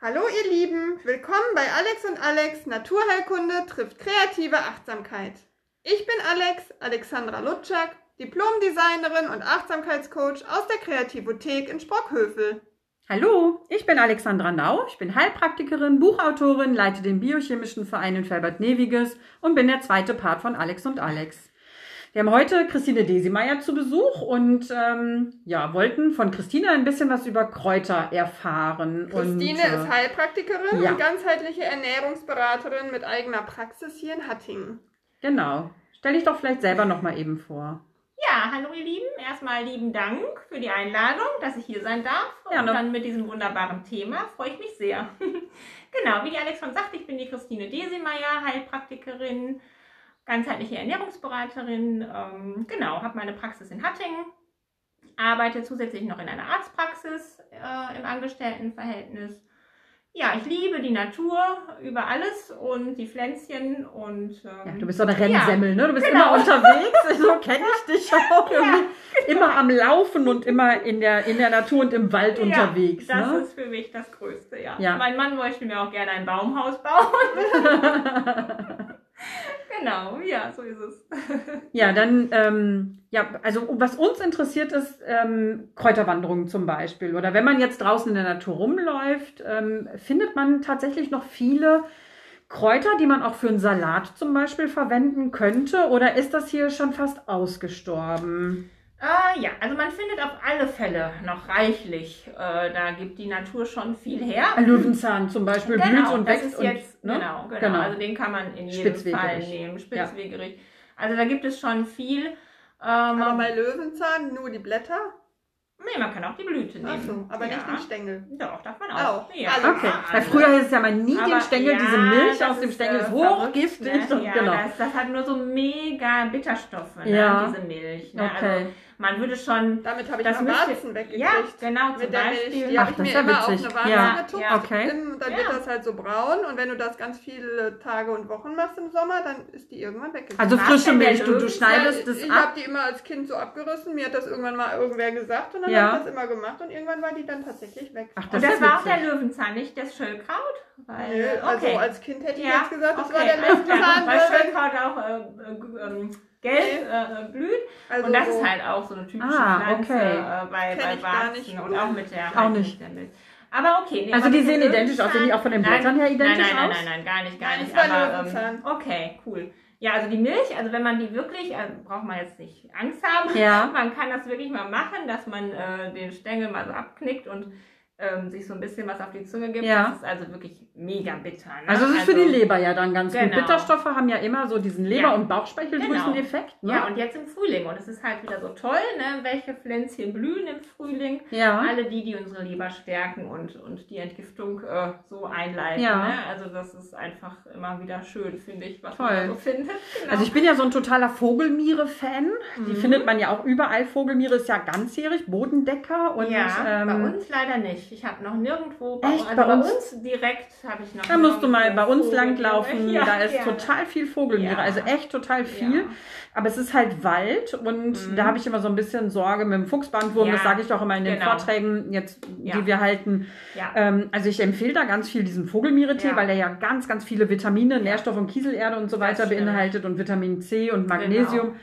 Hallo ihr Lieben, willkommen bei Alex und Alex Naturheilkunde trifft kreative Achtsamkeit. Ich bin Alex, Alexandra Lutschak, Diplomdesignerin und Achtsamkeitscoach aus der Kreativothek in Sprockhövel. Hallo, ich bin Alexandra Nau, ich bin Heilpraktikerin, Buchautorin, leite den biochemischen Verein in Felbert-Neviges und bin der zweite Part von Alex und Alex. Wir haben heute Christine Desimeyer zu Besuch und ähm, ja, wollten von Christine ein bisschen was über Kräuter erfahren. Christine und, äh, ist Heilpraktikerin ja. und ganzheitliche Ernährungsberaterin mit eigener Praxis hier in Hattingen. Genau. Stell dich doch vielleicht selber noch mal eben vor. Ja, hallo ihr Lieben. Erstmal lieben Dank für die Einladung, dass ich hier sein darf. Ja, und dann mit diesem wunderbaren Thema freue ich mich sehr. genau, wie die Alex schon sagt, ich bin die Christine Desemeyer, Heilpraktikerin, ganzheitliche Ernährungsberaterin. Ähm, genau, habe meine Praxis in Hattingen, arbeite zusätzlich noch in einer Arztpraxis äh, im Angestelltenverhältnis. Ja, ich liebe die Natur über alles und die Pflänzchen und ähm, Ja, du bist so eine Rennsemmel, ne? Du bist immer unterwegs. So kenne ich dich auch. Irgendwie Immer am Laufen und immer in der, in der Natur und im Wald unterwegs. Ja, das ne? ist für mich das Größte, ja. Ja. Mein Mann möchte mir auch gerne ein Baumhaus bauen. genau, ja, so ist es. Ja, dann, ähm, ja, also was uns interessiert ist, ähm, Kräuterwanderungen zum Beispiel. Oder wenn man jetzt draußen in der Natur rumläuft, ähm, findet man tatsächlich noch viele Kräuter, die man auch für einen Salat zum Beispiel verwenden könnte. Oder ist das hier schon fast ausgestorben? Äh, ja, also man findet auf alle Fälle noch reichlich. Äh, da gibt die Natur schon viel her. Löwenzahn zum Beispiel blüht Genau, und das wächst. ist und, jetzt, ne? genau, genau, Genau. Also den kann man in jedem Fall nehmen. Spitzwegerich. Also da gibt es schon viel. Ähm, Aber bei Löwenzahn nur die Blätter? nee, man kann auch die Blüte Ach nehmen. so, aber nicht ja. den Stängel. Doch, darf man auch. Auch. Ja, Also, Okay, ja, weil früher hieß es ja mal nie den Aber Stängel, ja, diese Milch aus dem Stängel äh, ist hochgiftig. Ne? Ja, genau. das, das hat nur so mega Bitterstoffe, ne? Ja. diese Milch. Ne? Okay. Also man würde schon. Damit habe ich Das mal müsste- Warzen weggekriegt. Ja, genau, zum Mit der Milch. Beispiel. Die Ach, habe ich das mir ja immer auf witzig. eine Warze Ja. getuckt. Ja. Okay. Im- Dann wird das halt so braun und wenn du das ganz viele Tage und Wochen machst im Sommer, dann ist die irgendwann weggekriegt. Also frische Milch, du, du schneidest das ich ab. habe die immer als Kind so abgerissen. Mir hat das irgendwann mal irgendwer gesagt und dann habe ich das immer gemacht und irgendwann war die dann tatsächlich weg. Ach, Und das das ist war auch der. Löwenzahn, nicht das Schöllkraut? Weil, Nö, also okay. als Kind hätte ich jetzt gesagt, das okay, war der. Löwenzahn. Weil weil- Schöllkraut auch äh, äh, ähm, gelb äh, blüht. Also und das so. ist halt auch so eine typische Ah, Pflanze okay. äh, bei, Kenn bei. Warzen und auch mit der Auch nicht. der Milch. Aber okay. Nee, Also die sehen identisch aus, sehen die auch von den Blättern her identisch nein, nein? Nein, nein, nein, gar nicht, gar Nein, nicht. Aber ähm, okay, cool. Ja, also die Milch, also wenn man die wirklich, also braucht man jetzt nicht Angst haben. Ja. Man kann das wirklich mal machen, dass man äh, den Stängel mal so abknickt und ähm, sich so ein bisschen was auf die Zunge gibt. Ja. Das ist also wirklich mega bitter. Ne? Also es ist für die Leber ja dann ganz gut. Genau. Bitterstoffe haben ja immer so diesen Leber- Ja. und Bauchspeicheldrüseneffekt. Ne? Ja, und jetzt im Frühling. Und es ist halt wieder so toll, ne? welche Pflänzchen blühen im Frühling. ja. Alle die, die unsere Leber stärken und, und die Entgiftung äh, so einleiten. Ja. Ne? Also das ist einfach immer wieder schön, finde ich, was Toll. man so findet. Genau. Also ich bin ja so ein totaler Vogelmiere-Fan. Die Mhm. findet man ja auch überall. Vogelmiere ist ja ganzjährig, Bodendecker. Und, ja, bei ähm, uns leider nicht. Ich habe noch nirgendwo, Echt? also Bei uns? uns? direkt habe ich noch Da musst du mal bei uns langlaufen. Ja, da ist gerne. total viel Vogelmiere. Ja. Also echt total viel. Ja. Aber es ist halt Wald und Mhm. da habe ich immer so ein bisschen Sorge mit dem Fuchsbandwurm. Ja, Das sage ich auch immer in den genau. Vorträgen, jetzt, Ja. die wir halten. Ja. Ähm, also ich empfehle da ganz viel diesen Vogelmiere-Tee, Ja. weil der ja ganz, ganz viele Vitamine, Nährstoffe und Kieselerde und so weiter. Genau. beinhaltet und Vitamin C und Magnesium.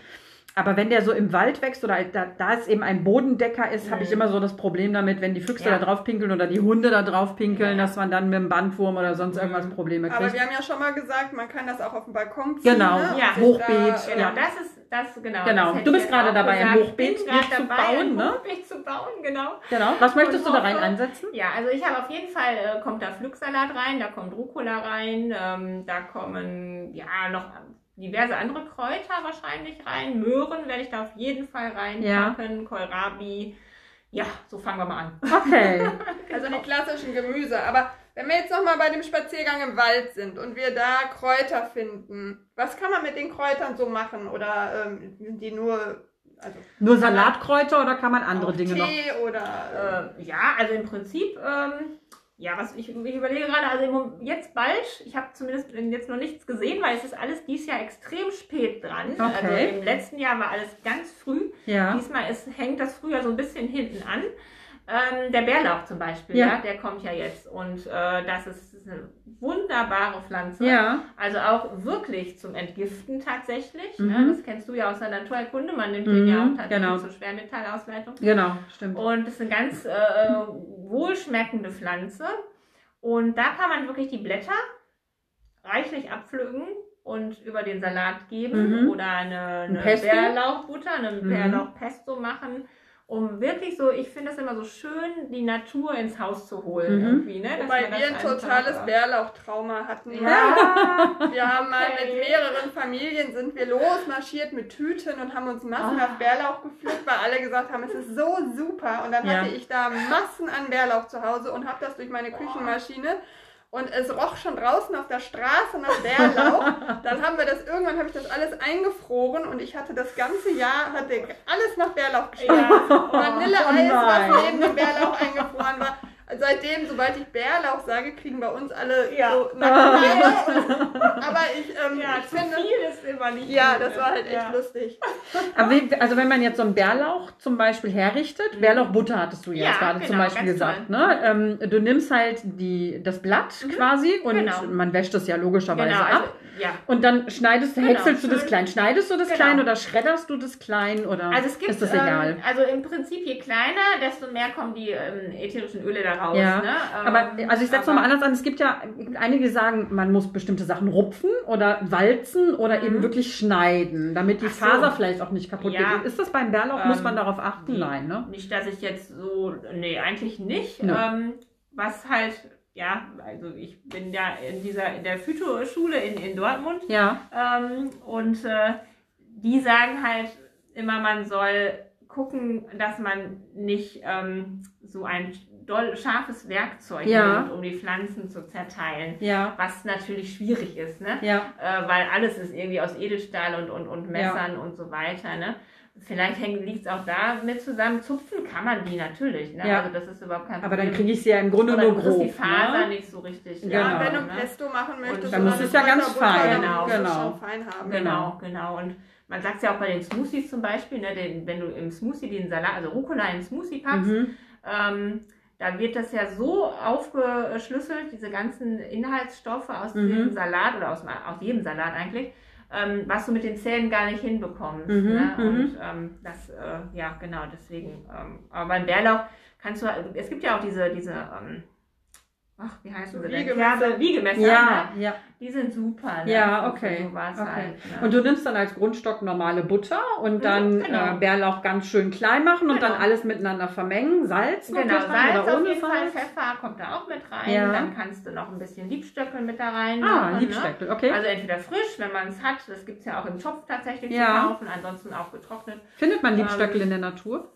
Aber wenn der so im Wald wächst oder da, da es eben ein Bodendecker ist, habe ich Mhm. immer so das Problem damit, wenn die Füchse Ja. da drauf pinkeln oder die Hunde da drauf pinkeln, Ja. dass man dann mit dem Bandwurm oder sonst irgendwas Mhm. Probleme Aber kriegt. wir haben ja schon mal gesagt, man kann das auch auf dem Balkon ziehen. Genau, ne? Ja. Hochbeet, Da, Genau, Ja. das ist das genau. Genau. das Du bist gerade dabei, ein gesagt. Hochbeet Ich bin gerade mit zu dabei, bauen, ein ne? Hochbeet zu bauen, genau. Genau. Was möchtest du da Und rein hoffe- einsetzen? Ja, also ich habe auf jeden Fall, äh, kommt da Pflücksalat rein, da kommt Rucola rein, ähm, da kommen ja noch diverse andere Kräuter wahrscheinlich rein. Möhren werde ich da auf jeden Fall reinpacken, Kohlrabi. Ja, so fangen wir mal an. Okay. Also die klassischen Gemüse. Aber wenn wir jetzt nochmal bei dem Spaziergang im Wald sind und wir da Kräuter finden, was kann man mit den Kräutern so machen? Oder ähm, sind die nur also Nur Salatkräuter oder kann man andere auch Dinge noch? Tee oder Äh, ja, also im Prinzip, ähm, ja, was ich, ich überlege gerade, also jetzt bald, ich habe zumindest jetzt noch nichts gesehen, weil es ist alles dieses Jahr extrem spät dran. Okay. Also im letzten Jahr war alles ganz früh. Ja. Diesmal ist, hängt das Frühjahr so ein bisschen hinten an. Ähm, der Bärlauch zum Beispiel, Ja. ja. der kommt ja jetzt und äh, das ist eine wunderbare Pflanze. Ja. Also auch wirklich zum Entgiften tatsächlich. Mhm. Ne? Das kennst du ja aus der Naturheilkunde. Man nimmt den Mhm, ja auch tatsächlich genau. zur Schwermetallausleitung. Genau, stimmt. Und das ist eine ganz äh, wohlschmeckende Pflanze. Und da kann man wirklich die Blätter reichlich abpflücken und über den Salat geben Mhm. oder eine, eine Pesto? Bärlauchbutter, eine Mhm. Bärlauchpesto machen. Um wirklich so, ich finde es immer so schön, die Natur ins Haus zu holen. Mhm. Irgendwie, ne? Dass Wobei das wir ein totales Bärlauchtrauma hatten. Ja, Wir haben mal Okay. mit mehreren Familien sind wir losmarschiert mit Tüten und haben uns massenhaft Bärlauch gepflückt, weil alle gesagt haben, es ist so super. Und dann Ja. hatte ich da Massen an Bärlauch zu Hause und habe das durch meine Küchenmaschine und es roch schon draußen auf der Straße nach Bärlauch. dann haben wir das irgendwann habe ich das alles eingefroren und ich hatte das ganze Jahr hatte alles nach Bärlauch geschmeckt. ja. Vanilleeis, Oh was neben dem Bärlauch eingefroren war. Seitdem, sobald ich Bärlauch sage, kriegen bei uns alle Ja. so Nackenhaare. Aber ich, ähm, ja, ich zu finde, viel ist immer nicht ja, das ne? war halt echt ja. lustig. Aber wie, also wenn man jetzt so einen Bärlauch zum Beispiel herrichtet, Bärlauchbutter hattest du ja, Ja, jetzt gerade genau, zum Beispiel gesagt, toll. ne? Ähm, du nimmst halt die, das Blatt quasi und Genau. man wäscht es ja logischerweise Genau, ab. also, ja. Und dann schneidest du, Genau, häckselst du das klein. Schneidest du das Genau. klein oder schredderst du das klein oder Also es gibt, ist das egal? Ähm, also im Prinzip je kleiner, desto mehr kommen die ähm, ätherischen Öle da raus. Ja, ne? ähm, aber also ich setze aber- nochmal anders an. Es gibt ja einige, die sagen, man muss bestimmte Sachen rupfen oder walzen oder Mhm. eben wirklich schneiden, damit die so. Faser vielleicht auch nicht kaputt Ja. geht. Ist das beim Bärlauch? muss Ähm, man darauf achten? Nein, ne? Nicht, dass ich jetzt so, nee, eigentlich nicht. Nö. Ähm, was halt, ja, also ich bin ja in dieser, in der Phytoschule in, in Dortmund Ja. ähm, und äh, die sagen halt immer, man soll gucken, dass man nicht ähm, so ein doll scharfes Werkzeug Ja. nimmt, um die Pflanzen zu zerteilen. Ja. Was natürlich schwierig ist, ne? Ja. äh, weil alles ist irgendwie aus Edelstahl und, und, und Messern und so weiter. Ne? Vielleicht liegt es auch damit zusammen. Zupfen kann man die natürlich. Ne? Ja. Also das ist überhaupt kein Aber Problem. dann kriege ich sie ja im Grunde Aber nur dann ist grob. die Faser ne? nicht so richtig. Genau. Ja, wenn du ne? Pesto machen möchtest, dann oder muss es ja ganz fein. Genau. es Genau. schon fein haben. Genau, genau. Und man sagt ja auch bei den Smoothies zum Beispiel, ne, den, wenn du im Smoothie den Salat, also Rucola im Smoothie packst, Mhm. ähm, da wird das ja so aufgeschlüsselt, diese ganzen Inhaltsstoffe aus Mhm. dem Salat oder aus, aus jedem Salat eigentlich, ähm, was du mit den Zähnen gar nicht hinbekommst. Mhm, Ne? mhm. Und ähm, das, äh, ja, genau, deswegen. Ähm, aber beim Bärlauch kannst du, es gibt ja auch diese, diese, ähm, ach, wie heißen sie denn? Wiegemesser. Kerbe- Wiegemesser, Ja, ne? ja. die sind super. Ne? Ja, okay. sowas okay. Halt, ne? Und du nimmst dann als Grundstock normale Butter und dann genau. äh, Bärlauch ganz schön klein machen und dann Genau. alles miteinander vermengen. Salz Genau, mit rein Salz oder auf ohne jeden Fall, Salz? Pfeffer kommt da auch mit rein. Ja. Dann kannst du noch ein bisschen Liebstöckel mit da rein. Ah, machen, ne? Liebstöckel, okay. Also entweder frisch, wenn man es hat, das gibt es ja auch im Topf tatsächlich Ja. zu kaufen, ansonsten auch getrocknet. Findet man Liebstöckel ähm, in der Natur?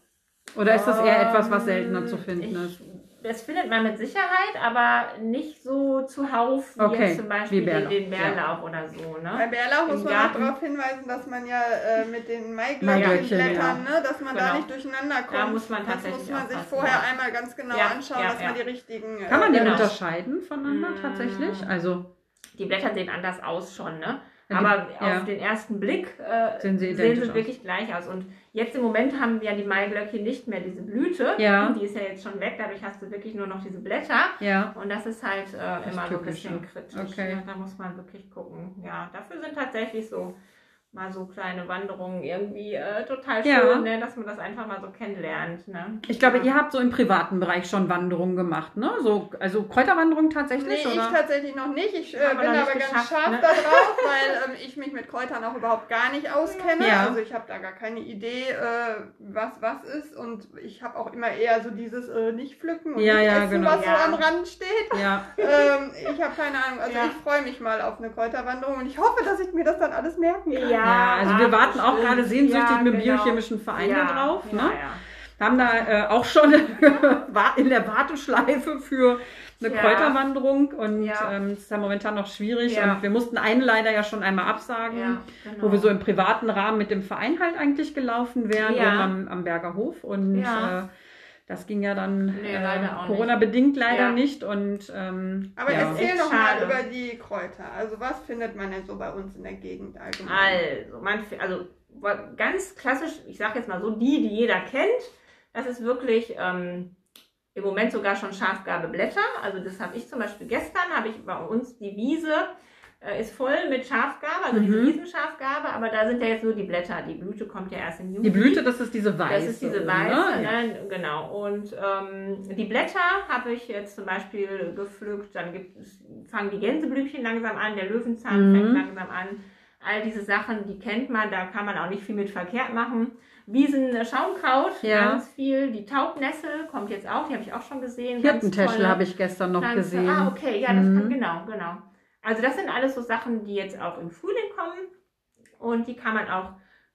Oder ist das eher etwas, was seltener zu Ähm, finden ich, ist? Das findet man mit Sicherheit, aber nicht so zuhauf wie Okay, jetzt zum Beispiel den, Bärlauch, den Bärlauch oder so. Bei Ne? Bärlauch muss Im man auch Garten. darauf hinweisen, dass man ja äh, mit den Maiglöckchen, Maiglöckchenblättern, ne, dass man da Genau. nicht durcheinander kommt. Da muss man das tatsächlich muss man sich vorher ja. einmal ganz genau Ja, anschauen, ja, dass man ja. die richtigen. Kann man die genau. unterscheiden voneinander Mm. tatsächlich? Also Die Blätter sehen anders aus schon, ne? Aber ja. auf den ersten Blick äh, Sehen sie sehen sie aus. wirklich gleich aus. Und jetzt im Moment haben ja die Maiglöckchen nicht mehr diese Blüte. Ja. Die ist ja jetzt schon weg, dadurch hast du wirklich nur noch diese Blätter. ja. Und das ist halt äh, immer so ein bisschen kritisch. Okay. Ja, da muss man wirklich gucken. Ja, dafür sind tatsächlich so mal so kleine Wanderungen irgendwie äh, total schön, Ja. ne? dass man das einfach mal so kennenlernt. Ne? Ich glaube, ja. ihr habt so im privaten Bereich schon Wanderungen gemacht, ne? So, also Kräuterwanderungen Nee, tatsächlich? ich oder? tatsächlich noch nicht. Ich äh, bin aber ganz scharf ne? da drauf, weil ähm, ich mich mit Kräutern auch überhaupt gar nicht auskenne. Ja. Also ich habe da gar keine Idee, äh, was was ist. Und ich habe auch immer eher so dieses äh, nicht pflücken und Ja, nicht ja, essen, genau. was Ja. so am Rand steht. ja. ähm, ich habe keine Ahnung. Also Ja. ich freue mich mal auf eine Kräuterwanderung und ich hoffe, dass ich mir das dann alles merken kann. Ja, also wir warten auch gerade sehnsüchtig mit dem genau. biochemischen Verein da drauf. Ne? ja. Haben da äh, auch schon in der Warteschleife für eine Ja. Kräuterwanderung und Ja. ähm, es ist ja momentan noch schwierig Ja. und wir mussten einen leider ja schon einmal absagen, Ja, genau. wo wir so im privaten Rahmen mit dem Verein halt eigentlich gelaufen wären, am, am Berger Hof und äh, das ging ja dann Nee, äh, leider auch nicht. Corona-bedingt leider Ja. nicht und ähm, Aber ja. erzähl doch mal schade. über die Kräuter. Also was findet man denn so bei uns in der Gegend allgemein? Also, man, also ganz klassisch, ich sage jetzt mal so, die, die jeder kennt, das ist wirklich ähm, im Moment sogar schon Schafgabeblätter. Also das habe ich zum Beispiel gestern, habe ich bei uns die Wiese äh, ist voll mit Schafgabe, also diese Mhm. Riesenschafgabe, aber da sind ja jetzt nur die Blätter. Die Blüte kommt ja erst im Juli. Die Blüte, das ist diese weiße. Das ist diese ne? weiße, Ja. ne? genau. Und ähm, die Blätter habe ich jetzt zum Beispiel gepflückt. Dann gibt fangen die Gänseblümchen langsam an, der Löwenzahn Mhm. fängt langsam an. All diese Sachen, die kennt man, da kann man auch nicht viel mit verkehrt machen. Wiesen äh, Schaumkraut, Ja. ganz viel. Die Taubnessel kommt jetzt auch, die habe ich auch schon gesehen. Hirtentäschel habe ich gestern noch Pflanze. gesehen. Ah, okay, ja, das Mhm. kann, genau, genau. Also das sind alles so Sachen, die jetzt auch im Frühling kommen und die kann man auch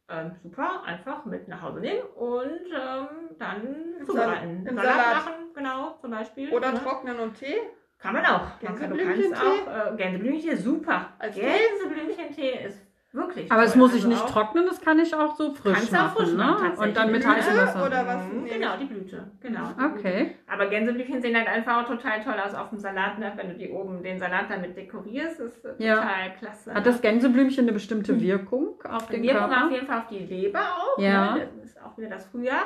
ähm, super einfach mit nach Hause nehmen und ähm, dann zubereiten. im Salat, Salat. machen, genau, zum Beispiel. Oder ne? trocknen und Tee. Kann man auch. Gänseblümchentee? auch äh, Gänseblümchentee, super. Als? Gänseblümchentee ist wirklich Aber es muss ich Also nicht auch- trocknen, das kann ich auch so frisch Kannst du auch machen. frisch ne? machen, Und dann mit heißem Blüte Wasser. oder was Mhm, Genau, die Blüte. Genau. die Blüte. Okay. Aber Gänseblümchen sehen halt einfach auch total toll aus auf dem Salat, ne? wenn du die oben den Salat damit dekorierst, ist äh, Ja. total klasse. Hat das Gänseblümchen eine bestimmte Wirkung auf den Hm. Wirkung Körper? auf jeden Fall auf die Leber auch. Ja. Ne? Das ist auch wieder das Frühjahr.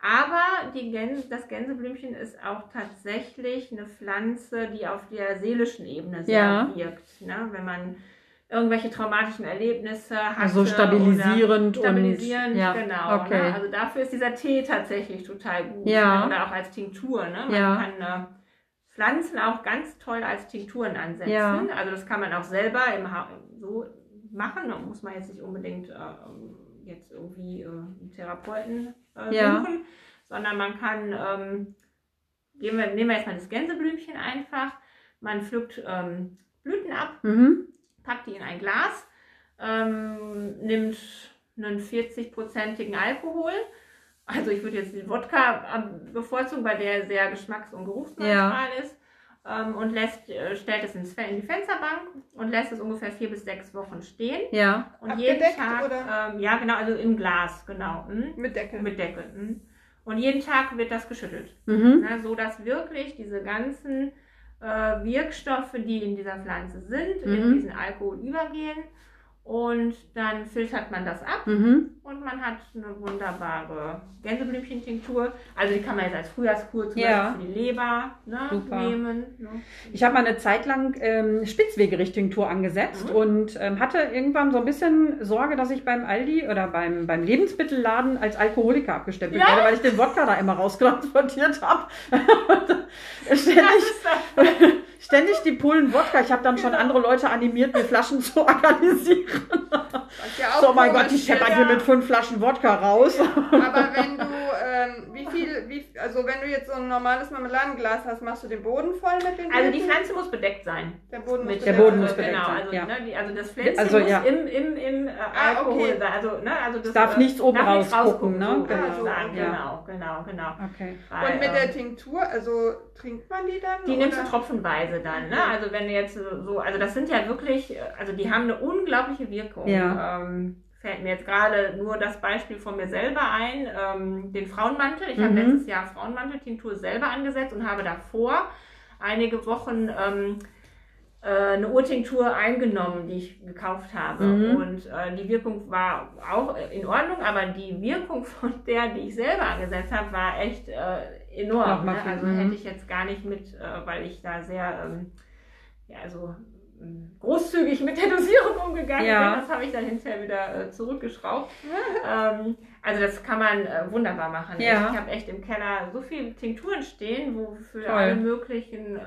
Aber die Gänse, das Gänseblümchen ist auch tatsächlich eine Pflanze, die auf der seelischen Ebene sehr Ja. wirkt. Ne? Wenn man irgendwelche traumatischen Erlebnisse hat. Also stabilisierend und- stabilisierend, ja, genau. okay. Ne? Also dafür ist dieser Tee tatsächlich total gut. Ja. Ne? Oder auch als Tinktur. Ne? Man Ja. kann äh, Pflanzen auch ganz toll als Tinkturen ansetzen. Ja. Also das kann man auch selber im ha so machen. Da muss man jetzt nicht unbedingt äh, jetzt irgendwie äh, einen Therapeuten äh, Ja. suchen, sondern man kann, ähm, wir, nehmen wir jetzt mal das Gänseblümchen einfach. Man pflückt ähm, Blüten ab, Mhm. Packt die in ein Glas, ähm, nimmt einen 40-prozentigen Alkohol. Also ich würde jetzt den Wodka ähm, bevorzugen, weil der sehr geschmacks- und geruchsneutral ist. Ähm, und lässt, äh, stellt es ins, in die Fensterbank und lässt es ungefähr vier bis sechs Wochen stehen. Ja. Und Abgedeckt, jeden Tag, oder? Ähm, ja genau, also im Glas, genau. mhm. Mit Deckel. Mit Deckel. mhm. Und jeden Tag wird das geschüttelt. Mhm. Ne, so dass wirklich diese ganzen äh, Wirkstoffe, die in dieser Pflanze sind, in Mhm. diesen Alkohol übergehen. Und dann filtert man das ab Mhm. und man hat eine wunderbare Gänseblümchentinktur. Also die kann man jetzt als Frühjahrskur zum Ja. Beispiel für die Leber ne, nehmen. Ne? Ich habe mal eine Zeit lang ähm, Spitzwegerichtung-Tour angesetzt Mhm. und ähm, hatte irgendwann so ein bisschen Sorge, dass ich beim Aldi oder beim, beim Lebensmittelladen als Alkoholiker abgestempelt Ja. werde, weil ich den Wodka da immer raustransportiert habe. ständig, ständig die Pullen Wodka. Ich habe dann schon andere Leute animiert, mir Flaschen zu organisieren. Ja So, mein Gott, ich scheppere ist. hier mit fünf Flaschen Wodka raus. Aber wenn du, ähm, wie viel, wie, also wenn du jetzt so ein normales Marmeladenglas hast, machst du den Boden voll mit den Also die Blüten? Pflanze muss bedeckt sein. Der Boden muss Mit Der bedeckt Boden sein. muss bedeckt genau, sein, also, ja. ne, die, also das Pflänzchen Also, muss ja. im, im, im äh, Ah, Alkohol okay. sein. Also, ne, also das darf äh, nichts oben darf nichts rausgucken, ne? Genau. genau, sagen. Ja. genau, genau, genau. Okay. Weil, Und mit ähm, der Tinktur, also trinkt man die dann? Die nimmst du oder? tropfenweise dann, ne? Okay. Also wenn du jetzt so, also das sind ja wirklich, äh, also die haben eine unglaubliche Wirkung. Ja. Ähm, fällt mir jetzt gerade nur das Beispiel von mir selber ein, ähm, den Frauenmantel. Ich habe Mhm. letztes Jahr Frauenmantel-Tinktur selber angesetzt und habe davor einige Wochen ähm, äh, eine Urtinktur eingenommen, die ich gekauft habe. Mhm. Und äh, die Wirkung war auch in Ordnung, aber die Wirkung von der, die ich selber angesetzt habe, war echt äh, enorm. Ne? Also mhm. hätte ich jetzt gar nicht mit, äh, weil ich da sehr ähm, ja, also, großzügig mit der Dosierung umgegangen Ja. bin. Das habe ich dann hinterher wieder äh, zurückgeschraubt. ähm, also das kann man äh, wunderbar machen. Ja. Ich habe echt im Keller so viele Tinkturen stehen, wo für Toll. alle möglichen äh,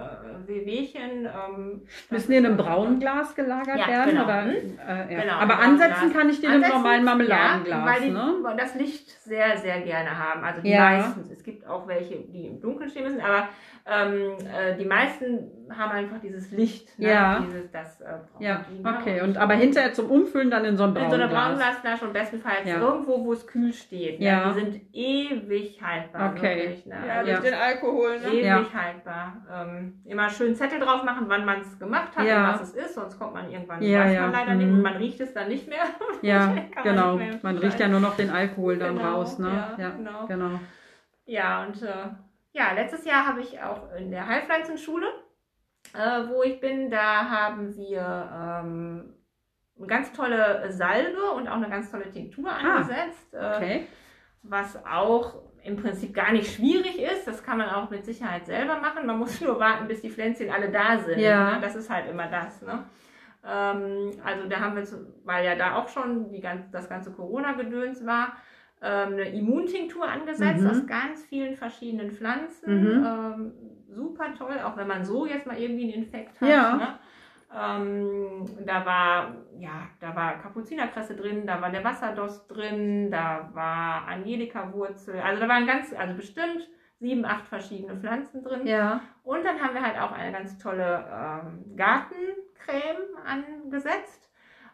Wehwehchen. Ähm, Müssen die in einem braunen Glas gelagert Ja, werden? genau. Oder, Hm? äh, ja. Genau, Aber braunen ansetzen Glas. kann ich die in einem normalen Marmeladenglas. Weil die ne? das Licht sehr, sehr gerne haben. Also die meisten. Es gibt auch welche, die im Dunkeln stehen müssen, aber ähm, äh, die meisten haben einfach dieses Licht. Ne? Ja. Dieses, das, äh, Ja, okay. Und aber hinterher zum Umfüllen dann in so einem in so einer braunen Glas. Braunglasflasche und bestenfalls irgendwo, wo es kühl steht. Ne? Ja. Die sind ewig haltbar. Okay. Wirklich, ne? Ja, durch den Alkohol, ne? Ewig Ja. haltbar. Ähm, immer schön Zettel drauf machen, wann man es gemacht hat Ja. und was es ist, sonst kommt man irgendwann, Ja, weiß ja. man leider nicht Mhm. und man riecht es dann nicht mehr. Ja, man genau. nicht mehr Man riecht ja nur noch den Alkohol dann Genau, raus. Ne? ja, Ja, genau. genau. Ja, und äh, ja, letztes Jahr habe ich auch in der Heilpflanzenschule, äh, wo ich bin, da haben wir ähm, eine ganz tolle Salbe und auch eine ganz tolle Tinktur angesetzt. Äh, Okay. was auch im Prinzip gar nicht schwierig ist. Das kann man auch mit Sicherheit selber machen. Man muss nur warten, bis die Pflänzchen alle da sind. Ja. Ne? Das ist halt immer das. Ne? Ähm, also da haben wir, weil ja da auch schon die das ganze Corona-Gedöns war, ähm, eine Immuntinktur angesetzt Mhm. aus ganz vielen verschiedenen Pflanzen. Mhm. Ähm, super toll, auch wenn man so jetzt mal irgendwie einen Infekt hat. Ja. Ne? Ähm, da war, ja, da war Kapuzinerkresse drin, da war der Wasserdost drin, da war Angelika-Wurzel, also da waren ganz, also bestimmt sieben, acht verschiedene Pflanzen drin. Ja. Und dann haben wir halt auch eine ganz tolle ähm, Gartencreme angesetzt.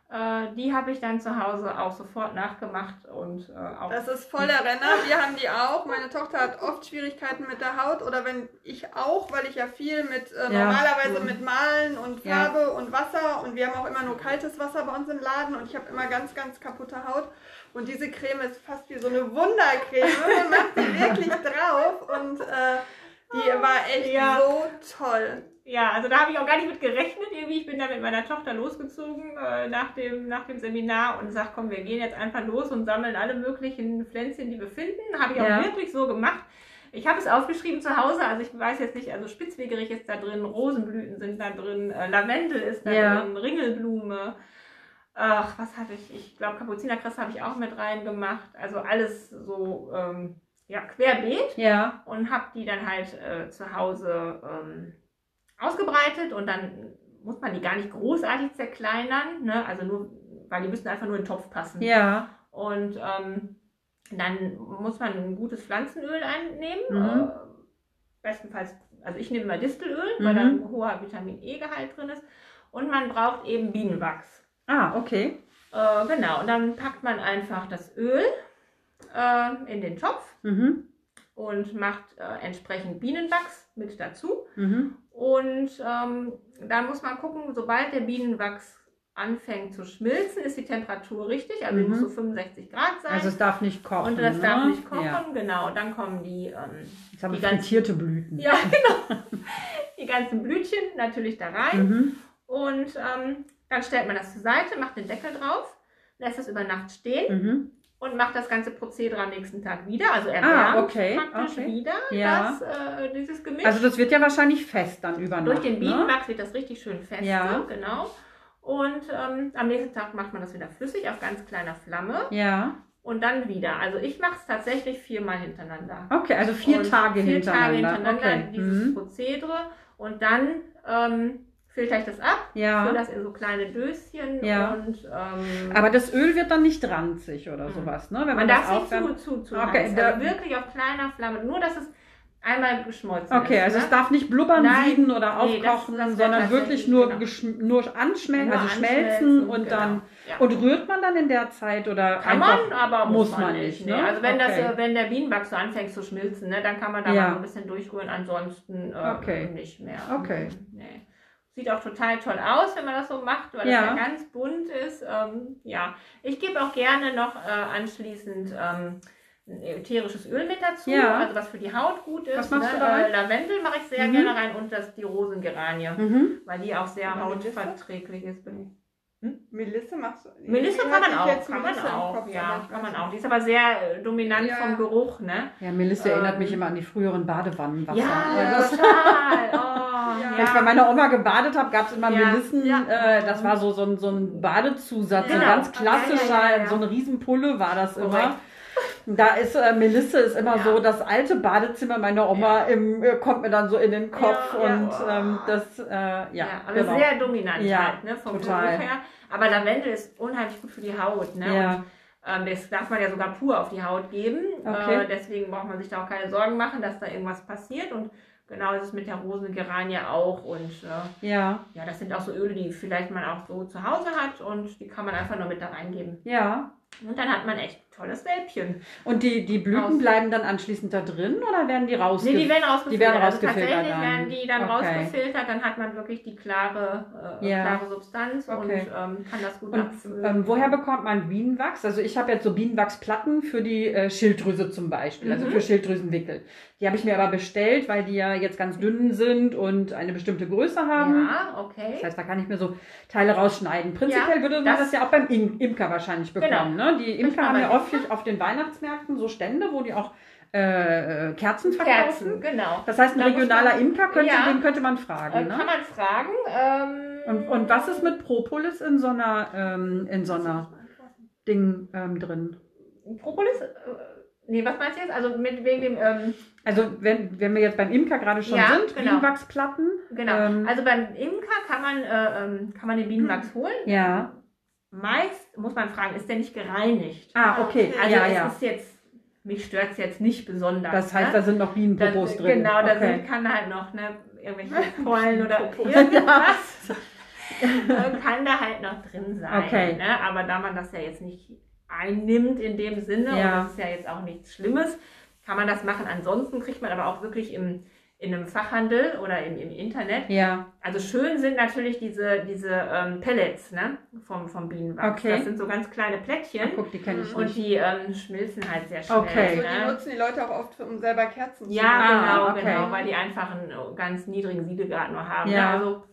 Äh, die habe ich dann zu Hause auch sofort nachgemacht und äh, auch. Das ist voll der Renner. Wir haben die auch. Meine Tochter hat oft Schwierigkeiten mit der Haut oder wenn ich auch, weil ich ja viel mit äh, Ja. normalerweise mit Malen und Ja. Farbe und Wasser und wir haben auch immer nur kaltes Wasser bei uns im Laden und ich habe immer ganz, ganz kaputte Haut. Und diese Creme ist fast wie so eine Wundercreme. Man macht die wirklich drauf und äh, die war echt Ja. so toll. Ja, also da habe ich auch gar nicht mit gerechnet. Irgendwie, ich bin da mit meiner Tochter losgezogen äh, nach, dem, nach dem Seminar und sag, komm, wir gehen jetzt einfach los und sammeln alle möglichen Pflänzchen, die wir finden. Habe ich auch Ja. wirklich so gemacht. Ich habe es aufgeschrieben zu Hause, also ich weiß jetzt nicht, also Spitzwegerich ist da drin, Rosenblüten sind da drin, äh, Lavendel ist da Ja. drin, Ringelblume. Ach, was hatte ich? Ich glaube, Kapuzinerkresse habe ich auch mit reingemacht. Also alles so, ähm, ja, querbeet Ja. und habe die dann halt äh, zu Hause ähm, ausgebreitet und dann muss man die gar nicht großartig zerkleinern, ne? also nur, weil die müssen einfach nur in den Topf passen. Ja. Und ähm, dann muss man ein gutes Pflanzenöl einnehmen, Mhm. äh, bestenfalls, also ich nehme mal Distelöl, weil Mhm. da ein hoher Vitamin E-Gehalt drin ist und man braucht eben Bienenwachs. Ah, okay. Äh, genau, und dann packt man einfach das Öl äh, in den Topf Mhm. und macht äh, entsprechend Bienenwachs mit dazu. Und ähm, dann muss man gucken, sobald der Bienenwachs anfängt zu schmilzen, ist die Temperatur richtig. Also Mhm. muss so 65 Grad sein. Also es darf nicht kochen. und das ne? darf nicht kochen, Ja. genau. Dann kommen die, ähm, Jetzt haben wir Die ganzen- Blüten. ja, genau, die ganzen Blütchen natürlich da rein. Mhm. Und ähm, dann stellt man das zur Seite, macht den Deckel drauf, lässt es über Nacht stehen Mhm. Und macht das ganze Prozedere am nächsten Tag wieder. Also erwärmt Ah, okay, praktisch okay. wieder Ja. das, äh, dieses Gemisch. Also das wird ja wahrscheinlich fest dann über Durch den ne? Bienenwachs wird das richtig schön fest, Ja. genau. Und ähm, am nächsten Tag macht man das wieder flüssig auf ganz kleiner Flamme Ja. und dann wieder. Also ich mache es tatsächlich viermal hintereinander. Okay, also vier Und Tage vier hintereinander. Tage hintereinander okay. dieses Mhm. Prozedere und dann ähm, filter ich das ab, Ja. das in so kleine Döschen Ja. und ähm, Aber das Öl wird dann nicht ranzig oder Mhm. sowas, ne? Wenn man man, darf das nicht zu, zu, zu Okay, heiß. Also wirklich auf kleiner Flamme, nur dass es einmal geschmolzen Okay, ist. also ne? es darf nicht blubbern, Nein, sieden oder nee, das- aufkochen, das wird sondern wirklich nur, genau. nur anschmelzen, Nur also schmelzen und genau. dann. Ja. Und rührt man dann in der Zeit oder Kann man, aber muss, man nicht. ne? Nee. Also wenn, das, Okay. äh, wenn der Bienenwachs so anfängt zu schmilzen, ne, dann kann man da Ja. mal so ein bisschen durchrühren, ansonsten äh, Okay. nicht mehr. Okay. Nee. Sieht auch total toll aus, wenn man das so macht, weil Ja. das ja ganz bunt ist. Ähm, ja, ich gebe auch gerne noch äh, anschließend ähm, ein ätherisches Öl mit dazu, Ja. also was für die Haut gut ist. Was machst ne? du da rein? Äh, Lavendel mache ich sehr Mhm. gerne rein und das die Rosengeranie, Mhm. weil die auch sehr hautverträglich ist. Melisse machst du. Melisse kann man auch, kann man Melisse auch, Kopf, ja, kann man auch. Die ist aber sehr äh, dominant Ja. vom Geruch, ne? Ja, Melisse Ähm, erinnert mich immer an die früheren Badewannenwasser. Ja, total. Oh. Wenn ich bei meiner Oma gebadet habe, gab es immer Ja. Melissen. Ja. Äh, das war so, so, ein, so ein Badezusatz, so Genau. ganz klassischer, Ja, ja, ja, ja. so eine Riesenpulle war das Korrekt. immer. Da ist äh, Melisse ist immer Ja. so das alte Badezimmer meiner Oma im, äh, kommt mir dann so in den Kopf Ja, ja. und ähm, das äh, ja, Ja, aber genau. sehr dominant Ja, halt, ne? Vom total. Her. Aber Lavendel ist unheimlich gut für die Haut, ne? Ja. Und, ähm, das darf man ja sogar pur auf die Haut geben. Okay. Äh, deswegen braucht man sich da auch keine Sorgen machen, dass da irgendwas passiert. Und genau ist es mit der Rosengeranie auch. Und äh, ja, ja, das sind auch so Öle, die vielleicht man auch so zu Hause hat und die kann man einfach nur mit da reingeben. ja. Und dann hat man echt tolles Wälbchen. Und die, die Blüten Aus- bleiben dann anschließend da drin oder werden die Nee, rausgefiltert? die werden rausgefiltert. die werden also rausgefiltert tatsächlich dann. werden die dann Okay. rausgefiltert, dann hat man wirklich die klare, äh, Ja. klare Substanz Okay. und ähm, kann das gut Und ähm, woher bekommt man Bienenwachs? Also ich habe jetzt so Bienenwachsplatten für die äh, Schilddrüse zum Beispiel, also Mhm. für Schilddrüsenwickel. Die habe ich mir aber bestellt, weil die ja jetzt ganz dünn sind und eine bestimmte Größe haben. Ja, okay. Das heißt, da kann ich mir so Teile rausschneiden. Prinzipiell Ja, würde man das- das ja auch beim Im Imker wahrscheinlich bekommen. Ne? Die Imker haben ja beim oft auf den Weihnachtsmärkten so Stände, wo die auch äh, Kerzen verkaufen. Kerzen, genau. Das heißt, ein Da regionaler man- Imker, könnte, Ja. den könnte man Äh, fragen. Kann Ne? man fragen. Ähm, Und, und was ist mit Propolis in so einer, ähm, in so einer Ding ähm, drin? Propolis? Äh, nee, was meinst du jetzt? Also mit wegen dem, ähm, Also wenn, wenn wir jetzt beim Imker gerade schon Ja, sind, genau. Bienenwachsplatten. genau. Ähm, also beim Imker kann man, äh, ähm, kann man den Bienenwachs holen. ja. Meist muss man fragen, ist der nicht gereinigt? Ah, okay. Also ja, es ja. ist jetzt, mich stört es jetzt nicht besonders. Das heißt, ne? da sind noch Bienenpopos Da- drin. Genau, da okay. sind, kann halt noch ne, irgendwelche Pollen oder irgendwas äh, kann da halt noch drin sein. Okay. Ne? Aber da man das ja jetzt nicht einnimmt in dem Sinne, und Ja. das ist ja jetzt auch nichts Schlimmes, kann man das machen. Ansonsten kriegt man aber auch wirklich im, in einem Fachhandel oder im, im Internet. Ja, Also schön sind natürlich diese, diese ähm, Pellets ne? vom, vom Bienenwachs. Okay. Das sind so ganz kleine Plättchen. guck, die kenne ich Und nicht. die ähm, schmilzen halt sehr schnell. Okay. Also die ne? nutzen die Leute auch oft, um selber Kerzen zu Ja, machen. Ah, genau, okay. genau, weil die einfach einen äh, ganz niedrigen Siedegrad nur haben. Ja. Ne? Also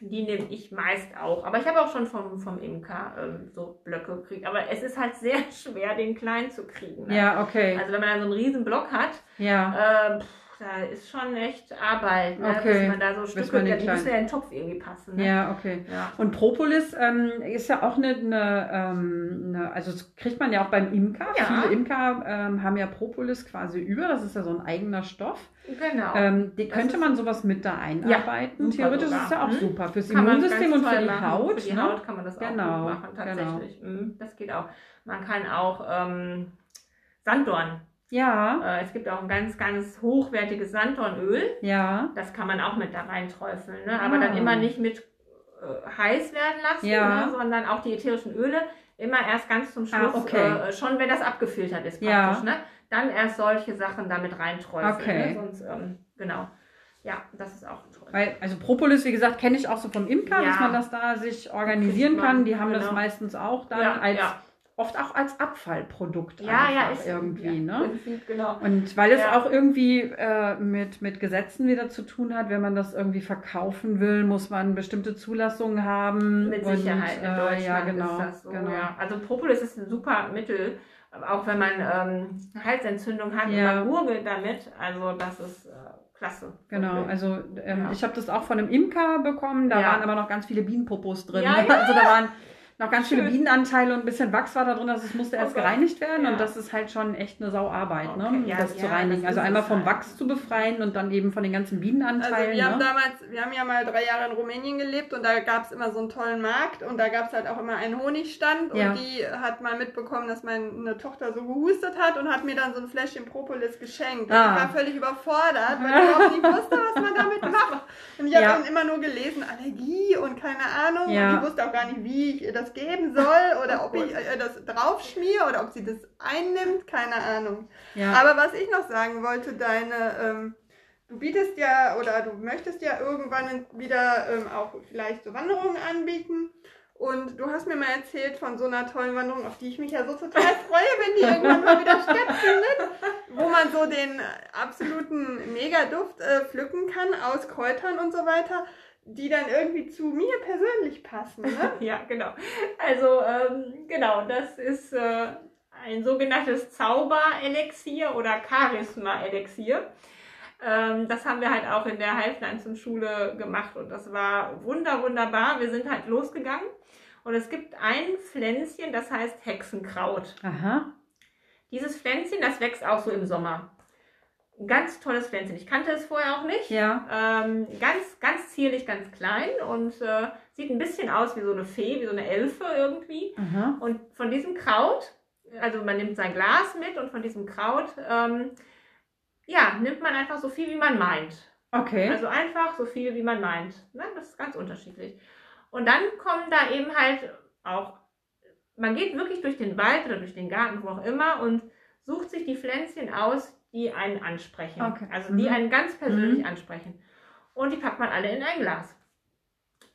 die nehme ich meist auch. Aber ich habe auch schon vom, vom Imker ähm, so Blöcke gekriegt. Aber es ist halt sehr schwer, den klein zu kriegen. Ne? Ja, okay. Also wenn man dann so einen riesen Block hat, Ja, äh, pff, da ist schon echt Arbeit, ne? Okay. bis man da so Stücke, die müssen ja in den Topf irgendwie passen. Ne? ja, okay. Ja. Und Propolis ähm, ist ja auch eine, eine, ähm, eine, also das kriegt man ja auch beim Imker. Ja. Viele Imker ähm, haben ja Propolis quasi über, das ist ja so ein eigener Stoff. Genau. Ähm, die könnte man sowas mit da einarbeiten. super Theoretisch sogar. ist es ja auch Mhm. super. Fürs Kann Immunsystem und für die machen. Haut. Für die ne? Haut kann man das auch Genau, gut machen, genau. tatsächlich. Mhm, Das geht auch. Man kann auch ähm, Sanddorn. Ja, Äh, es gibt auch ein ganz, ganz hochwertiges Sanddornöl. ja, Das kann man auch mit da reinträufeln. Ne? Aber Ah. dann immer nicht mit äh, heiß werden lassen, Ja. ne? sondern auch die ätherischen Öle immer erst ganz zum Schluss, Ah, okay. äh, schon wenn das abgefiltert ist Ja. praktisch. Ne? Dann erst solche Sachen damit reinträufeln. Okay. Ne? Sonst, ähm, genau. Ja, das ist auch toll. Weil, also Propolis, wie gesagt, kenne ich auch so vom Imker, Ja. dass man das da sich organisieren man, kann. Die haben das genau. meistens auch dann Ja, als, ja. Oft auch als Abfallprodukt Ja, ja, ist irgendwie, ja, ne? Prinzip, genau. Und weil es Ja. auch irgendwie äh, mit, mit Gesetzen wieder zu tun hat, wenn man das irgendwie verkaufen will, muss man bestimmte Zulassungen haben. Mit Und, Sicherheit in äh, Deutschland ja, genau, ist das so. genau. Ja. Also Propolis ist ein super Mittel, auch wenn man ähm, eine Halsentzündung hat Ja. und man gurgelt damit. Also das ist äh, klasse. Genau, also ähm, Ja. ich habe das auch von einem Imker bekommen, da Ja. waren aber noch ganz viele Bienenpopos drin. Ja, ja. Also da waren noch ganz viele Schön. Bienenanteile und ein bisschen Wachs war da drin, also es musste Oh erst Gott. gereinigt werden Ja. und das ist halt schon echt eine Sauarbeit, ne? Okay, ja, das zu ja, reinigen. das Also einmal vom halt. Wachs zu befreien und dann eben von den ganzen Also Bienenanteilen. wir haben ne? damals, wir haben ja mal drei Jahre in Rumänien gelebt und da gab es immer so einen tollen Markt und da gab es halt auch immer einen Honigstand und die hat mal mitbekommen, dass meine Tochter so gehustet hat und hat mir dann so ein Fläschchen Propolis geschenkt. Und Ah. ich war völlig überfordert, weil ich überhaupt nicht wusste, was man damit macht. Und ich habe dann immer nur gelesen, Allergie und keine Ahnung. Und ich wusste auch gar nicht, wie ich ihr das geben soll oder ob ich äh, das draufschmier oder ob sie das einnimmt, keine Ahnung. ja. Aber was ich noch sagen wollte, deine, ähm, du bietest ja oder du möchtest ja irgendwann wieder ähm, auch vielleicht so Wanderungen anbieten. Und du hast mir mal erzählt von so einer tollen Wanderung, auf die ich mich ja so total freue, wenn die irgendwann mal wieder stattfindet, wo man so den absoluten Megaduft äh, pflücken kann aus Kräutern und so weiter, die dann irgendwie zu mir persönlich passen. Ne? Ja, genau. Also, ähm, genau, das ist äh, ein sogenanntes Zauberelixier oder Charisma-Elixier. Ähm, das haben wir halt auch in der Heilpflanzenschule gemacht und das war wunder, wunderbar. Wir sind halt losgegangen und es gibt ein Pflänzchen, das heißt Hexenkraut. Aha. Dieses Pflänzchen, das wächst auch so im Sommer. Ganz tolles Pflänzchen. Ich kannte es vorher auch nicht. Ja. Ähm, ganz, ganz zierlich, ganz klein und äh, sieht ein bisschen aus wie so eine Fee, wie so eine Elfe irgendwie. Aha. Und von diesem Kraut, also man nimmt sein Glas mit und von diesem Kraut, ähm, ja, nimmt man einfach so viel, wie man meint. Okay. Also einfach so viel, wie man meint. Ne? Das ist ganz unterschiedlich. Und dann kommen da eben halt auch, man geht wirklich durch den Wald oder durch den Garten, wo auch immer, und sucht sich die Pflänzchen aus, die einen ansprechen. Okay. Also die Mhm. einen ganz persönlich Mhm. ansprechen. Und die packt man alle in ein Glas.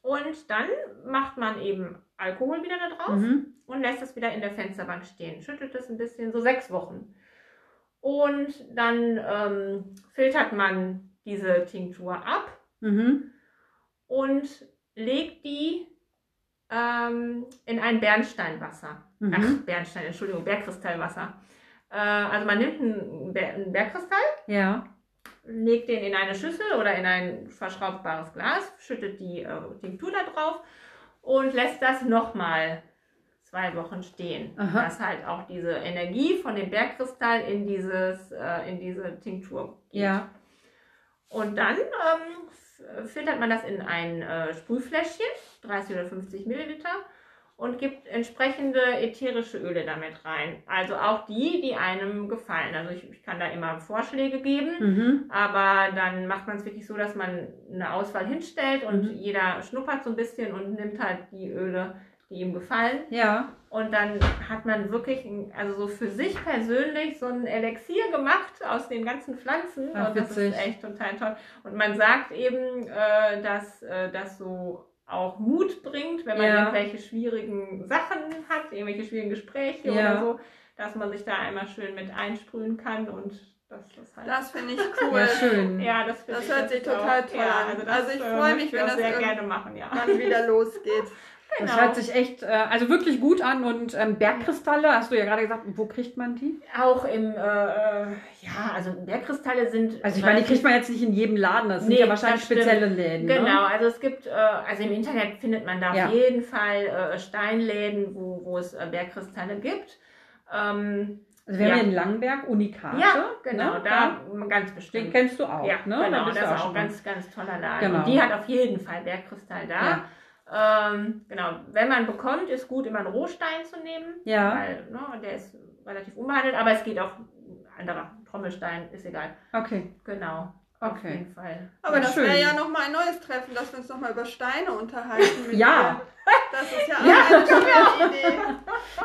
Und dann macht man eben Alkohol wieder da drauf Mhm. und lässt es wieder in der Fensterbank stehen. Schüttelt es ein bisschen, so sechs Wochen. Und dann ähm, filtert man diese Tinktur ab Mhm. und legt die ähm, in ein Bernsteinwasser. Mhm. Ach, Bernstein, Entschuldigung, Bergkristallwasser. Äh, also man nimmt einen, Ber einen Bergkristall, Ja. legt den in eine Schüssel oder in ein verschraubbares Glas, schüttet die äh, Tinktur da drauf und lässt das nochmal zwei Wochen stehen. Aha. Dass halt auch diese Energie von dem Bergkristall in, dieses, äh, in diese Tinktur geht. Ja. Und dann ähm, filtert man das in ein äh, Sprühfläschchen, 30 oder 50 Milliliter, und gibt entsprechende ätherische Öle damit rein. Also auch die, die einem gefallen. Also ich, ich kann da immer Vorschläge geben, Mhm. aber dann macht man es wirklich so, dass man eine Auswahl hinstellt und Mhm. jeder schnuppert so ein bisschen und nimmt halt die Öle, die ihm gefallen. Ja. Und dann hat man wirklich, also so für sich persönlich, so ein Elixier gemacht aus den ganzen Pflanzen. Ach, und das witzig. ist echt total toll. Und man sagt eben, äh, dass äh, das so auch Mut bringt, wenn man Ja. irgendwelche schwierigen Sachen hat, irgendwelche schwierigen Gespräche Ja. oder so, dass man sich da einmal schön mit einsprühen kann und das ist halt. Das finde ich cool. Ja, schön. ja, das, finde Das ich, hört sich ist auch- total toll ja, an. Also, das, Also ich äh, freu mich, wenn das sehr gerne machen, ja. Wann wieder losgeht. Genau. Das hört sich echt, äh, also wirklich gut an. Und ähm, Bergkristalle, hast du ja gerade gesagt, wo kriegt man die? Auch im, äh, äh, ja, also Bergkristalle sind. Also ich meine, die kriegt man jetzt nicht in jedem Laden, das sind Nee, ja wahrscheinlich spezielle Läden. Genau, Ne? also es gibt, äh, also im Internet findet man da Ja. auf jeden Fall äh, Steinläden, wo, wo es äh, Bergkristalle gibt. Ähm, Also wir haben Ja. hier in Langenberg Unikate. ja, genau, ne? da ganz Den bestimmt. kennst du auch, ja, ne? Da genau, das ist auch ein ganz, ganz toller Laden. Genau. Und die hat auf jeden Fall Bergkristall da. Ähm, genau, wenn man bekommt, ist gut, immer einen Rohstein zu nehmen. Ja. Weil ne, der ist relativ unbehandelt, aber es geht auch anderer Trommelstein, ist egal. Okay, Genau. Auf okay. jeden Fall. Aber Ja, das wäre ja nochmal ein neues Treffen, dass wir uns nochmal über Steine unterhalten. Ja. Das ist ja auch eine schöne Idee.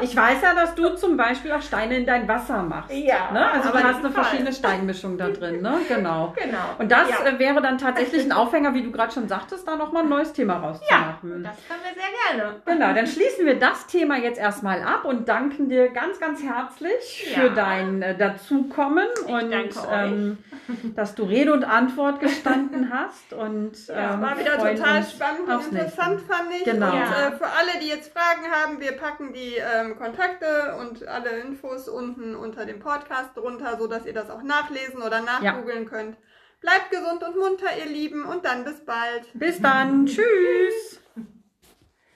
Ich weiß ja, dass du zum Beispiel auch Steine in dein Wasser machst. Ja, Ne? Also du hast eine Fall. verschiedene Steinmischung da drin, ne? Genau. Genau. Und das ja. äh, wäre dann tatsächlich ein Aufhänger, wie du gerade schon sagtest, da nochmal ein neues Thema ja, rauszumachen. das können wir sehr gerne. Genau, dann schließen wir das Thema jetzt erstmal ab und danken dir ganz, ganz herzlich Ja. für dein äh, Dazukommen Ich und ähm, dass du Rede und Antwort gestanden hast. Und Ja, ähm, War wieder total spannend und interessant, fand ich. Genau. Und Ja. äh, für alle, die jetzt Fragen haben, wir packen die ähm, Kontakte und alle Infos unten unter dem Podcast drunter, sodass ihr das auch nachlesen oder nachgoogeln könnt. Bleibt gesund und munter, ihr Lieben, und dann bis bald. Bis dann. Tschüss.